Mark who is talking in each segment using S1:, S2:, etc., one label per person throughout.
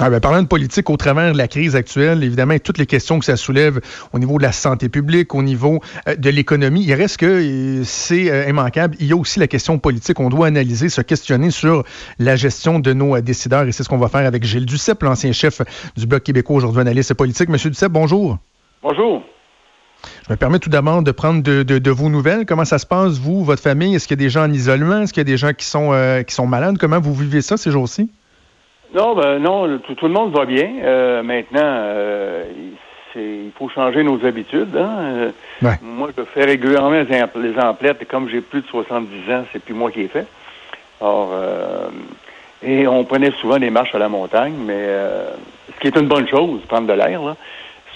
S1: Ah ben, parlant de politique au travers de la crise actuelle, évidemment, toutes les questions que ça soulève au niveau de la santé publique, au niveau euh, de l'économie, il reste que euh, c'est euh, immanquable. Il y a aussi la question politique. On doit analyser, se questionner sur la gestion de nos décideurs et c'est ce qu'on va faire avec Gilles Duceppe, l'ancien chef du Bloc québécois, aujourd'hui analyste politique. Monsieur Duceppe, bonjour.
S2: Bonjour.
S1: Je me permets tout d'abord de prendre de, vos nouvelles. Comment ça se passe, vous, votre famille? Est-ce qu'il y a des gens en isolement? Est-ce qu'il y a des gens qui sont, qui sont malades? Comment vous vivez ça ces jours-ci?
S2: Non, ben non, tout, le monde va bien. Euh, maintenant, euh, il faut changer nos habitudes. Hein. Euh, moi, je fais régulièrement les, emplettes et comme j'ai plus de 70 ans, c'est plus moi qui ai fait. Or, et on prenait souvent des marches à la montagne, mais ce qui est une bonne chose, prendre de l'air. Là.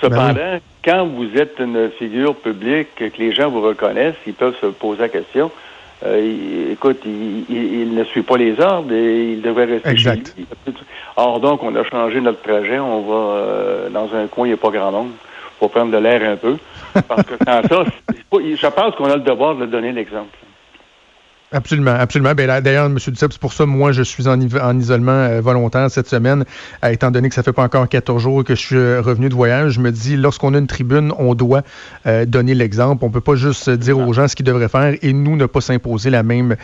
S2: Cependant, ben quand vous êtes une figure publique, que les gens vous reconnaissent, ils peuvent se poser la question euh, écoute, il, ne suit pas les ordres et il devrait rester
S1: exact.
S2: chez lui. Or, donc, on a changé notre trajet. On va euh, dans un coin, il n'y a pas grand monde pour prendre de l'air un peu. Parce que sans ça, je pense qu'on a le devoir de donner l'exemple.
S1: Absolument, absolument. Ben, D'ailleurs, M. Duceppe, c'est pour ça, moi, je suis en, en isolement euh, volontaire cette semaine, euh, étant donné que ça fait pas encore 14 jours que je suis euh, revenu de voyage. Je me dis, lorsqu'on a une tribune, on doit donner l'exemple. On peut pas juste dire aux gens ce qu'ils devraient faire et nous ne pas s'imposer la même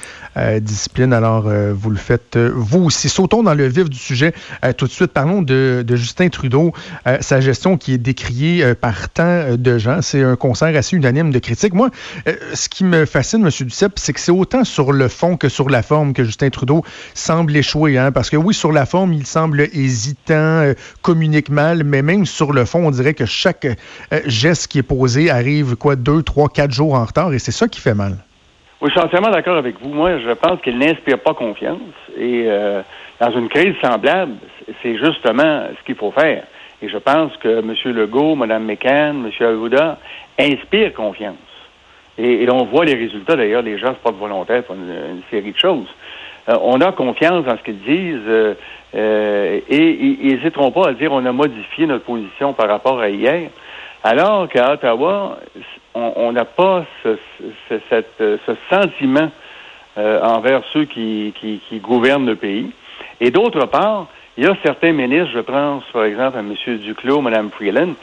S1: discipline. Alors, vous le faites vous aussi. Sautons dans le vif du sujet tout de suite. Parlons de, de Justin Trudeau, sa gestion qui est décriée par tant de gens. C'est un concert assez unanime de critiques. Moi, ce qui me fascine, M. Duceppe, c'est que c'est autant sur le fond que sur la forme que Justin Trudeau semble échouer. Hein? Parce que oui, sur la forme, il semble hésitant, euh, communique mal, mais même sur le fond, on dirait que chaque euh, geste qui est posé arrive quoi deux, trois, quatre jours en retard, et c'est ça qui fait mal.
S2: Oui, je suis entièrement d'accord avec vous. Moi, je pense qu'il n'inspire pas confiance. Et euh, dans une crise semblable, c'est justement ce qu'il faut faire. Et je pense que M. Legault, Mme McCann, M. Arruda inspirent confiance. Et, on voit les résultats, d'ailleurs, les gens se portent volontaires pour une, série de choses. Euh, on a confiance dans ce qu'ils disent euh, euh, et ils n'hésiteront pas à dire on a modifié notre position par rapport à hier, alors qu'à Ottawa, on n'a pas ce, sentiment envers ceux qui, gouvernent le pays. Et d'autre part, il y a certains ministres, je pense par exemple à M. Duclos, Mme Freeland,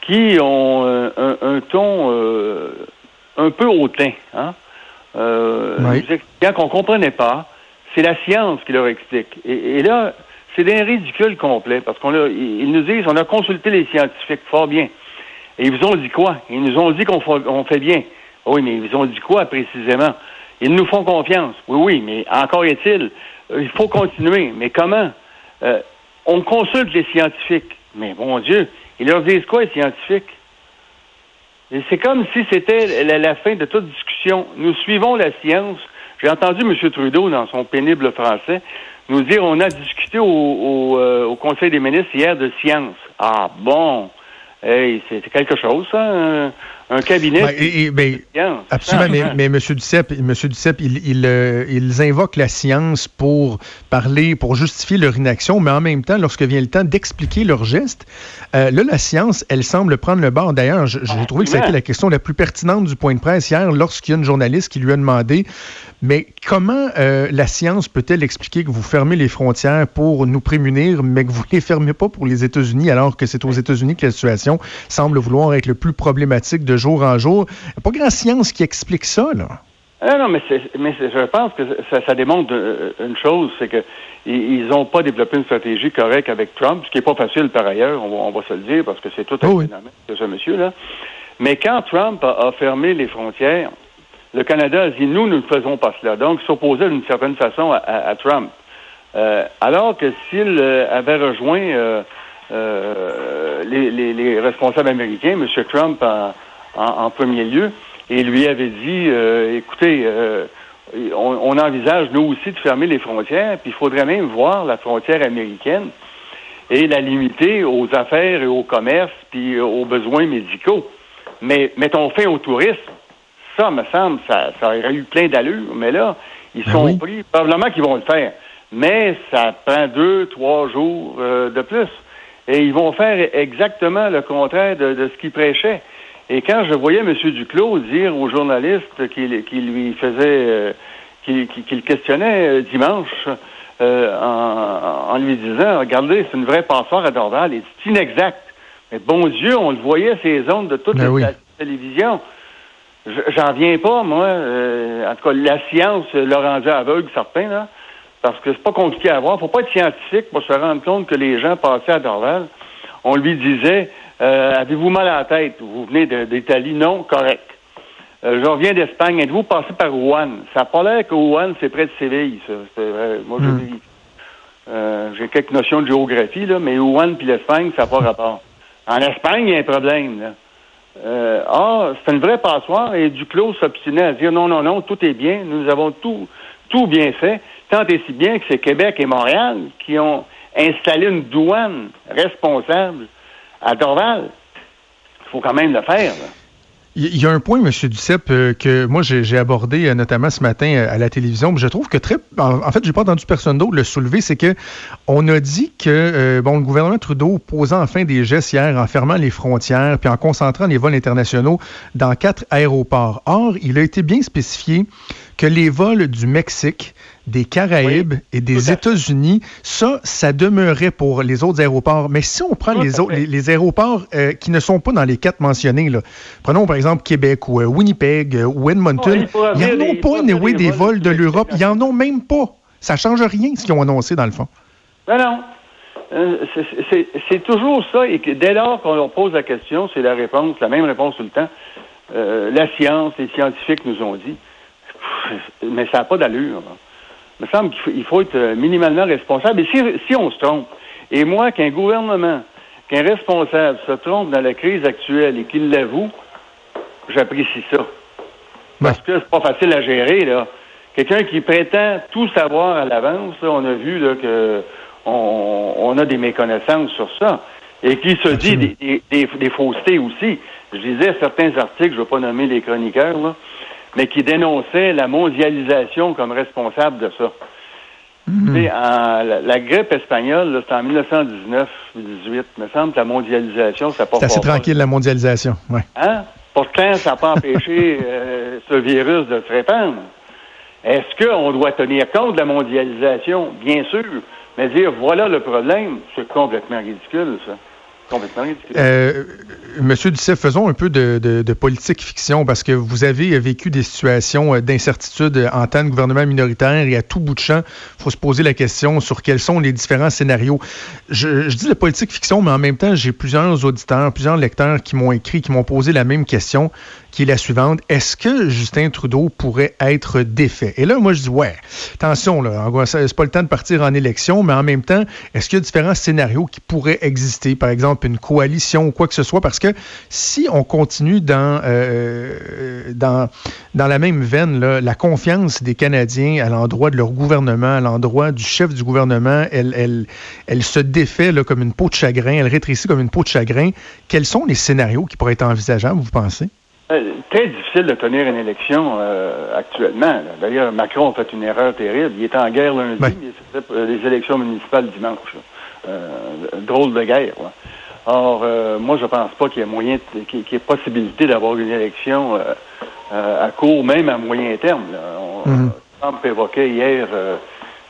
S2: qui ont un, un ton un peu hautain, hein? Euh, qu'on comprenait pas. C'est la science qui leur explique. Et, là, c'est d'un ridicule complet, parce qu'on ils nous disent, on a consulté les scientifiques fort bien. Et ils vous ont dit quoi? Ils nous ont dit qu'on fait bien. Oui, mais ils vous ont dit quoi précisément? Ils nous font confiance. Oui, oui, mais encore est-il, euh, il faut continuer. Mais comment? Euh, on consulte les scientifiques. Mais mon Dieu, ils leur disent quoi, les scientifiques? C'est comme si c'était la, fin de toute discussion. Nous suivons la science. J'ai entendu M. Trudeau, dans son pénible français, nous dire on a discuté au, euh, Conseil des ministres hier de science. Ah bon, hey, c'est quelque chose, ça un cabinet.
S1: Ben, ben, absolument, mais, mais, M. Duceppe, Monsieur Duceppe il, euh, ils invoquent la science pour parler, pour justifier leur inaction, mais en même temps, lorsque vient le temps d'expliquer leurs gestes, euh, là, la science, elle semble prendre le bord. D'ailleurs, j'ai trouvé que ça a été la question la plus pertinente du point de presse hier, lorsqu'il y a une journaliste qui lui a demandé, mais comment euh, la science peut-elle expliquer que vous fermez les frontières pour nous prémunir, mais que vous ne les fermez pas pour les États-Unis, alors que c'est aux États-Unis que la situation semble vouloir être le plus problématique de jour en jour. Il n'y a pas grand science qui explique ça, là.
S2: Ah non, mais, mais je pense que ça, démontre euh, une chose, c'est que ils n'ont pas développé une stratégie correcte avec Trump, ce qui n'est pas facile par ailleurs, on va, se le dire, parce que c'est tout un oh phénomène de ce monsieur-là. Mais quand Trump a, fermé les frontières, le Canada a dit nous, nous ne faisons pas cela. Donc, s'opposait d'une certaine façon à, Trump. Euh, alors que s'il euh, avait rejoint les, responsables américains, M. Trump en, premier lieu, et lui avait dit, euh, écoutez, euh, on, envisage nous aussi de fermer les frontières, puis il faudrait même voir la frontière américaine. et la limiter aux affaires et au commerce puis aux besoins médicaux. Mais mettons fin au tourisme. Ça, me semble, ça, ça aurait eu plein d'allure, mais là, ils
S1: Ben
S2: sont
S1: oui.
S2: pris. Probablement qu'ils vont le faire. Mais ça prend deux, trois jours euh, de plus. Et ils vont faire exactement le contraire de, de ce qu'ils prêchaient. Et quand je voyais M. Duclos dire aux journalistes qui, qui lui faisait, euh, qui, qui- qui le questionnait euh, dimanche, euh, en, en lui disant, regardez, c'est une vraie passoire à Dorval, et c'est inexact. Mais bon Dieu, on le voyait, ces ondes de toutes
S1: Ben
S2: les
S1: oui.
S2: stations de télévision. Je- J'en viens pas, moi. Euh, en tout cas, la science l'a rendu aveugle, certains, là. Parce que c'est pas compliqué à voir. Faut pas être scientifique pour se rendre compte que les gens passaient à Dorval. On lui disait euh, Avez-vous mal à la tête? Vous venez d'Italie? Non, correct. Euh, je reviens d'Espagne. Êtes-vous passé par Wuhan? Ça n'a pas l'air que Wuhan, c'est près de Séville, ça. Moi,
S1: Hmm.
S2: dis. euh, J'ai quelques notions de géographie, là, mais Wuhan puis l'Espagne, ça n'a pas rapport. En Espagne, il y a un problème, là. Euh, ah, c'est une vraie passoire et Duclos s'obstinait à dire non, non, non, tout est bien, nous avons tout, tout bien fait, tant et si bien que c'est Québec et Montréal qui ont installé une douane responsable à Dorval. Il faut quand même le faire.
S1: Il y a un point, M. Duceppe, euh, que moi j'ai abordé euh, notamment ce matin euh, à la télévision. Je trouve que très, en, en fait, j'ai pas entendu personne d'autre le soulever. C'est que on a dit que bon, le gouvernement Trudeau posant enfin des gestes hier en fermant les frontières puis en concentrant les vols internationaux dans quatre aéroports. Or, il a été bien spécifié que les vols du Mexique, des Caraïbes et des. États-Unis, ça, ça demeurait pour les autres aéroports. Mais si on prend les, autres,
S2: fait.
S1: les, les aéroports euh, qui ne sont pas dans les quatre mentionnés, là, prenons par exemple Québec ou euh, Winnipeg euh, ou Edmonton,
S2: Oh, il pourrait
S1: il n'y en
S2: haver des-
S1: a
S2: il
S1: pas, anyway,
S2: des vols
S1: de l'Europe.
S2: Mexique.
S1: Il n'y en a même pas. Ça change rien ce qu'ils ont annoncé dans le fond.
S2: Non, non. C'est- toujours ça. Et dès lors qu'on leur pose la question, c'est la réponse, la même réponse tout le temps. La science, les scientifiques nous ont dit. Mais ça n'a pas d'allure. Il me semble qu'il faut, il faut être euh, minimalement responsable. Et si, si on se trompe, et moi, qu'un gouvernement, qu'un responsable se trompe dans la crise actuelle et qu'il l'avoue, j'apprécie ça. Parce que c'est pas facile à gérer, là. Quelqu'un qui prétend tout savoir à l'avance, là, on a vu là, que on, on a des méconnaissances sur ça. Et qui se dit des, des, des- des faussetés aussi. Je lisais certains articles, je ne vais pas nommer les chroniqueurs, là, mais qui dénonçaient la mondialisation comme responsable de ça. En- la, la grippe espagnole, c'était en 1919-18. Il me semble que la mondialisation, ça n'a pas
S1: C'est assez tranquille, la mondialisation. Ouais.
S2: Hein? Pourtant, ça n'a pas empêché euh, ce virus de se répandre? Est-ce qu'on doit tenir compte de la mondialisation? Bien sûr. Mais dire voilà le problème, c'est complètement ridicule, ça.
S1: Euh, Monsieur Duceppe, faisons un peu de, de- de politique fiction parce que vous avez vécu des situations euh, d'incertitude en tant que gouvernement minoritaire et à tout bout de champ, il faut se poser la question sur quels sont les différents scénarios. Je, je dis la politique fiction, mais en même temps, j'ai plusieurs auditeurs, plusieurs lecteurs qui m'ont écrit, qui m'ont posé la même question, qui est la suivante. Est-ce que Justin Trudeau pourrait être défait? Et là, moi, je dis, ouais, attention, là, c'est pas le temps de partir en élection, mais en même temps, est-ce qu'il y a différents scénarios qui pourraient exister? Par exemple, une coalition ou quoi que ce soit, parce que si on continue dans, euh, dans, dans la même veine, la confiance des Canadiens à l'endroit de leur gouvernement, à l'endroit du chef du gouvernement, elle, elle, elle se défait comme une peau de chagrin, elle rétrécit comme une peau de chagrin. Quels sont les scénarios qui pourraient être envisageables, vous pensez?
S2: Euh, très difficile de tenir une élection euh, actuellement. D'ailleurs, Macron a fait une erreur terrible. Il était en guerre lundi, mais c'était pour les élections municipales dimanche. Euh, drôle de guerre. là. Or, euh, moi, je pense pas qu'il y ait moyen, qu'il y ait possibilité d'avoir une élection euh, euh, à court, même à moyen terme. là. On. Trump évoquait hier euh,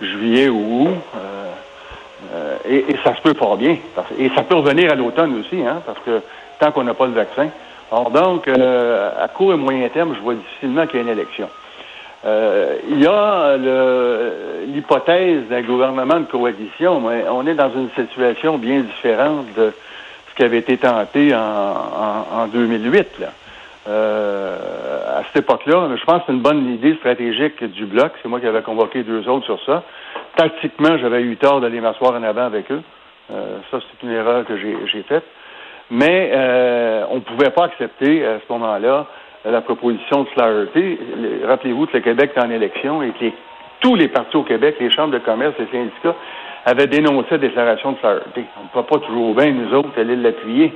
S2: juillet ou août. euh, euh, et, et ça se peut fort bien. Parce- et ça peut revenir à l'automne aussi, hein, parce que tant qu'on n'a pas le vaccin. Or, donc, euh, à court et moyen terme, je vois difficilement qu'il y ait une élection. Euh, il y a l'hypothèse d'un gouvernement de coalition, mais on est dans une situation bien différente de ce qui avait été tenté en, en, en 2008. Là. Euh, à cette époque-là, je pense que c'est une bonne idée stratégique du bloc. C'est moi qui avais convoqué deux autres sur ça. Tactiquement, j'avais eu tort d'aller m'asseoir en avant avec eux. Ça, c'est une erreur que j'ai faite. Mais euh, on ne pouvait pas accepter à ce moment-là la proposition de Flaherty. Le- Rappelez-vous que le Québec est en élection et que tous les partis au Québec, les chambres de commerce, les syndicats, avait dénoncé la déclaration de Saturday. On ne peut pas toujours bien, nous autres, aller l'appuyer.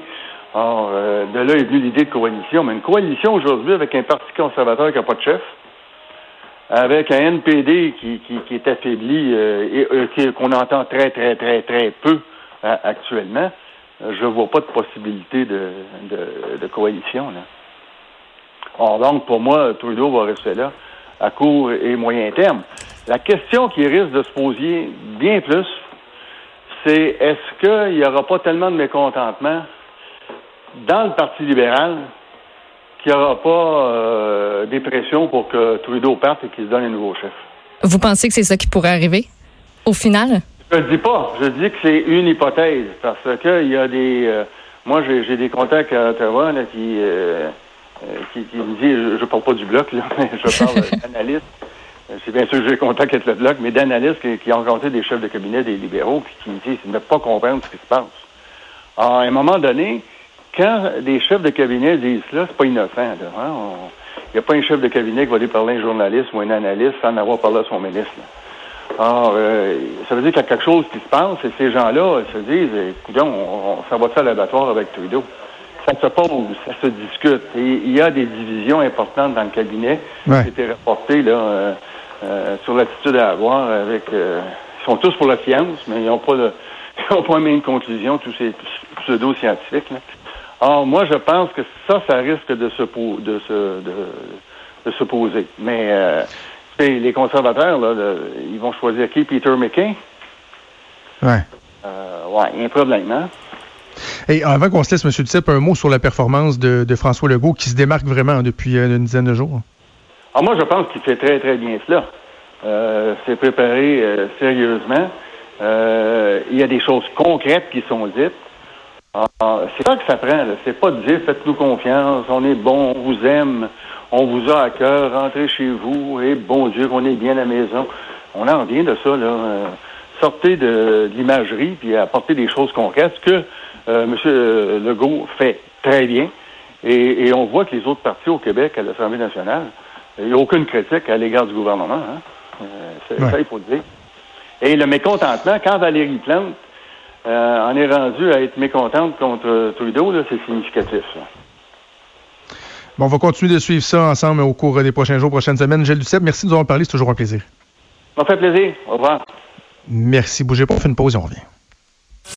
S2: Or, euh, de là est venue l'idée de coalition. Mais une coalition aujourd'hui avec un parti conservateur qui n'a pas de chef, avec un NPD qui, qui, est affaibli euh, et qu'on entend très, très, très, très peu actuellement, je ne vois pas de possibilité de, coalition. Or, donc, pour moi, Trudeau va rester là à court et moyen terme. La question qui risque de se poser bien plus, c'est est-ce qu'il n'y aura pas tellement de mécontentement dans le Parti libéral qu'il n'y aura pas euh, des pressions pour que Trudeau parte et qu'il se donne un nouveau chef?
S3: Vous pensez que c'est ça qui pourrait arriver au final?
S2: Je ne dis pas. Je dis que c'est une hypothèse parce qu'il y a des. Euh, moi, j'ai des contacts à Ottawa là, qui, euh, euh, qui, me disent, je ne parle pas du bloc, là, mais je parle d'analystes. C'est bien sûr que j'ai des contacts avec le bloc, mais d'analystes qui, ont rencontré des chefs de cabinet des libéraux puis qui me disent ne pas comprendre ce qui se passe. à un moment donné, quand des chefs de cabinet disent cela, c'est pas innocent. Hein? Il n'y a pas un chef de cabinet qui va aller parler à un journaliste ou un analyste sans en avoir parlé à son ministre. Alors, euh, ça veut dire qu'il y a quelque chose qui se passe et ces gens-là se disent, écoute, on, ça va à l'abattoir avec Trudeau. Ça se pose, ça se discute. Et il y a des divisions importantes dans le cabinet qui qui étaient rapportées là, euh, euh, sur l'attitude à avoir avec... ils sont tous pour la science, mais ils n'ont pas, le, ils ont pas la même conclusion, tous ces pseudo-scientifiques. Alors, moi, je pense que ça, ça risque de se, de se, de, de se poser. Mais les conservateurs, là, ils vont choisir qui? Peter McKay?
S1: Ouais.
S2: Euh, ouais, il y a un problème, hein?
S1: Et avant qu'on se laisse, M. Duceppe, un mot sur la performance de, François Legault qui se démarque vraiment depuis euh, une dizaine de jours.
S2: Ah, moi, je pense qu'il fait très, très bien cela. Euh, c'est préparé euh, sérieusement. il y a des choses concrètes qui sont dites. Ah, c'est ça que ça prend. C'est pas de dire faites-nous confiance, on est bon, on vous aime, on vous a à cœur, rentrez chez vous, et bon Dieu qu'on est bien à la maison. On en revient de ça, là. Euh, sortez de, l'imagerie, puis apportez des choses concrètes, ce que euh, M. Legault fait très bien. Et, on voit que les autres partis au Québec, à l'Assemblée nationale, il n'y a aucune critique à l'égard du gouvernement. Hein? Euh, ça, il faut le dire. Et le mécontentement, quand Valérie Plante en est rendue à être mécontente contre Trudeau, c'est significatif.
S1: Bon, on va continuer de suivre ça ensemble au cours des prochains jours, prochaines semaines. Gilles Duceppe, merci de nous avoir parlé. C'est toujours un plaisir.
S2: Ça fait plaisir. Au revoir.
S1: Merci. Bougez pas, on fait une pause et on revient.